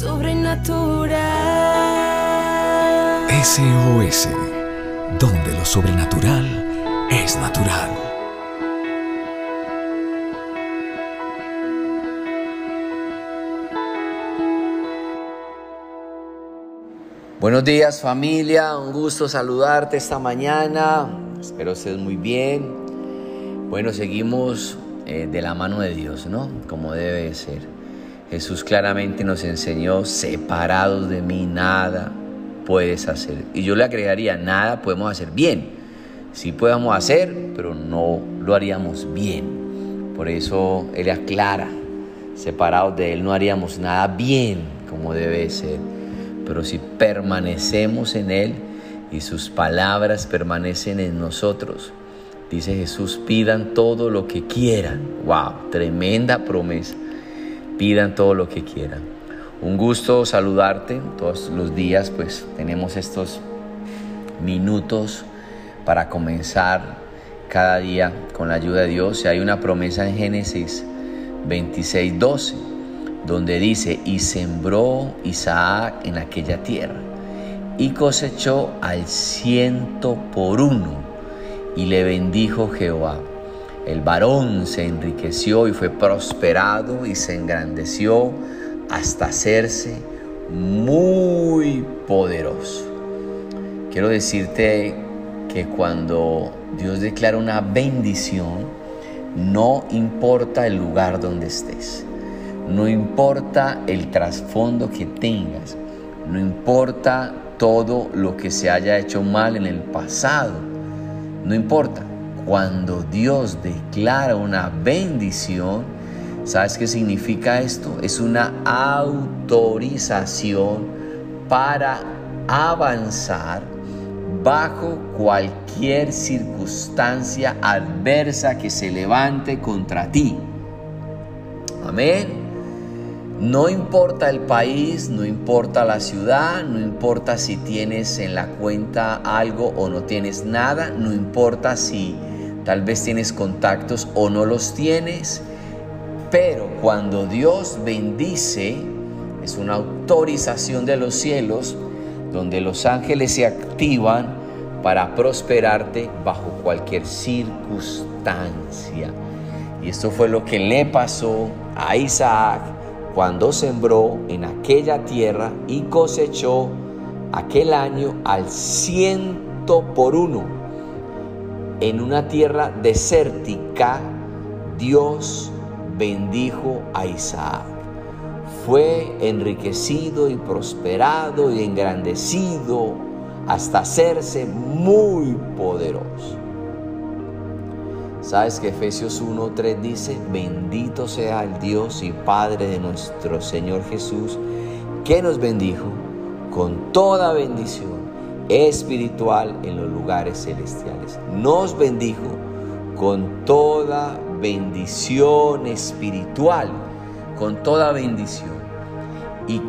sobrenatural. SOS, donde lo sobrenatural es natural. Buenos días familia, un gusto saludarte esta mañana, espero estés muy bien. Bueno, seguimos eh, de la mano de Dios, ¿no? Como debe ser. Jesús claramente nos enseñó, separados de mí nada puedes hacer. Y yo le agregaría, nada podemos hacer bien. Sí podemos hacer, pero no lo haríamos bien. Por eso Él aclara, separados de Él no haríamos nada bien como debe ser pero si permanecemos en Él y sus palabras permanecen en nosotros, dice Jesús, pidan todo lo que quieran. ¡Wow! Tremenda promesa. Pidan todo lo que quieran. Un gusto saludarte todos los días, pues tenemos estos minutos para comenzar cada día con la ayuda de Dios. Y hay una promesa en Génesis 26, 12 donde dice, y sembró Isaac en aquella tierra, y cosechó al ciento por uno, y le bendijo Jehová. El varón se enriqueció y fue prosperado y se engrandeció hasta hacerse muy poderoso. Quiero decirte que cuando Dios declara una bendición, no importa el lugar donde estés. No importa el trasfondo que tengas, no importa todo lo que se haya hecho mal en el pasado, no importa. Cuando Dios declara una bendición, ¿sabes qué significa esto? Es una autorización para avanzar bajo cualquier circunstancia adversa que se levante contra ti. Amén. No importa el país, no importa la ciudad, no importa si tienes en la cuenta algo o no tienes nada, no importa si tal vez tienes contactos o no los tienes, pero cuando Dios bendice, es una autorización de los cielos donde los ángeles se activan para prosperarte bajo cualquier circunstancia. Y esto fue lo que le pasó a Isaac cuando sembró en aquella tierra y cosechó aquel año al ciento por uno. En una tierra desértica, Dios bendijo a Isaac. Fue enriquecido y prosperado y engrandecido hasta hacerse muy poderoso. Sabes que Efesios 1.3 dice, bendito sea el Dios y Padre de nuestro Señor Jesús, que nos bendijo con toda bendición espiritual en los lugares celestiales. Nos bendijo con toda bendición espiritual, con toda bendición. Y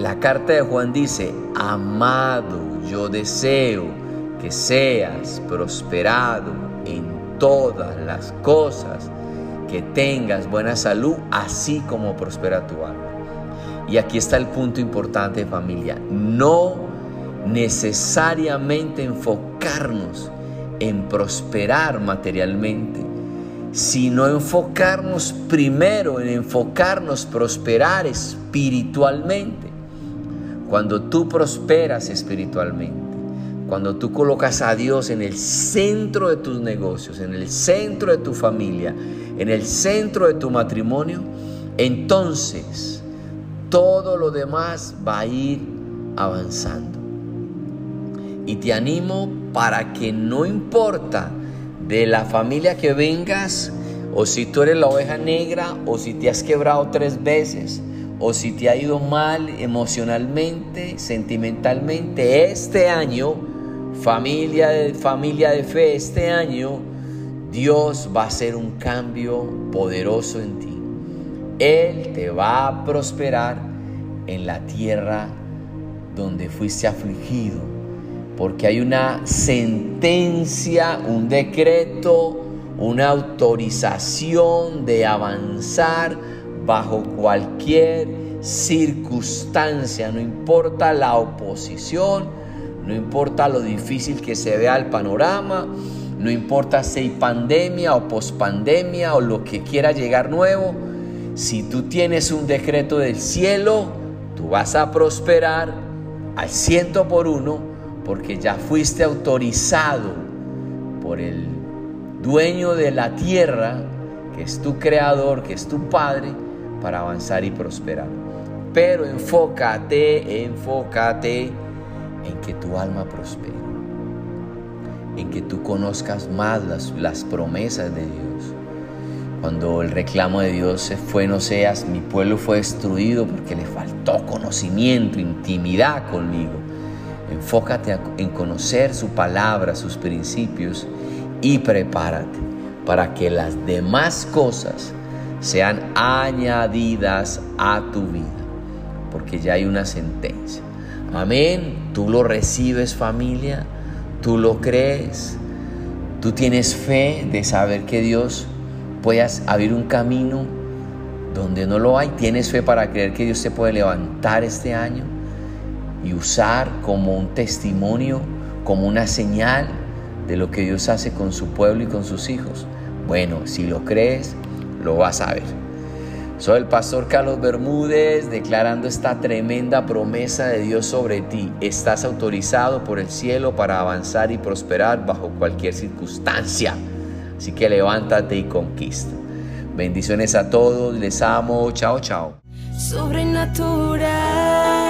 la carta de Juan dice, amado, yo deseo que seas prosperado en todas las cosas, que tengas buena salud, así como prospera tu alma. Y aquí está el punto importante familia, no necesariamente enfocarnos en prosperar materialmente, sino enfocarnos primero en enfocarnos prosperar espiritualmente. Cuando tú prosperas espiritualmente, cuando tú colocas a Dios en el centro de tus negocios, en el centro de tu familia, en el centro de tu matrimonio, entonces todo lo demás va a ir avanzando. Y te animo para que no importa de la familia que vengas, o si tú eres la oveja negra, o si te has quebrado tres veces, o si te ha ido mal emocionalmente, sentimentalmente, este año familia de, familia de fe, este año Dios va a hacer un cambio poderoso en ti. Él te va a prosperar en la tierra donde fuiste afligido, porque hay una sentencia, un decreto, una autorización de avanzar bajo cualquier circunstancia, no importa la oposición, no importa lo difícil que se vea el panorama, no importa si hay pandemia o pospandemia o lo que quiera llegar nuevo, si tú tienes un decreto del cielo, tú vas a prosperar al ciento por uno porque ya fuiste autorizado por el dueño de la tierra, que es tu creador, que es tu padre, para avanzar y prosperar. Pero enfócate, enfócate en que tu alma prospere, en que tú conozcas más las, promesas de Dios. Cuando el reclamo de Dios fue, no seas, mi pueblo fue destruido porque le faltó conocimiento, intimidad conmigo. Enfócate en conocer su palabra, sus principios y prepárate para que las demás cosas sean añadidas a tu vida, porque ya hay una sentencia. Amén, tú lo recibes familia, tú lo crees, tú tienes fe de saber que Dios puede abrir un camino donde no lo hay, tienes fe para creer que Dios te puede levantar este año y usar como un testimonio, como una señal de lo que Dios hace con su pueblo y con sus hijos. Bueno, si lo crees, lo vas a ver. Soy el pastor Carlos Bermúdez declarando esta tremenda promesa de Dios sobre ti. Estás autorizado por el cielo para avanzar y prosperar bajo cualquier circunstancia. Así que levántate y conquista. Bendiciones a todos, les amo, chao, chao. Sobrenatural.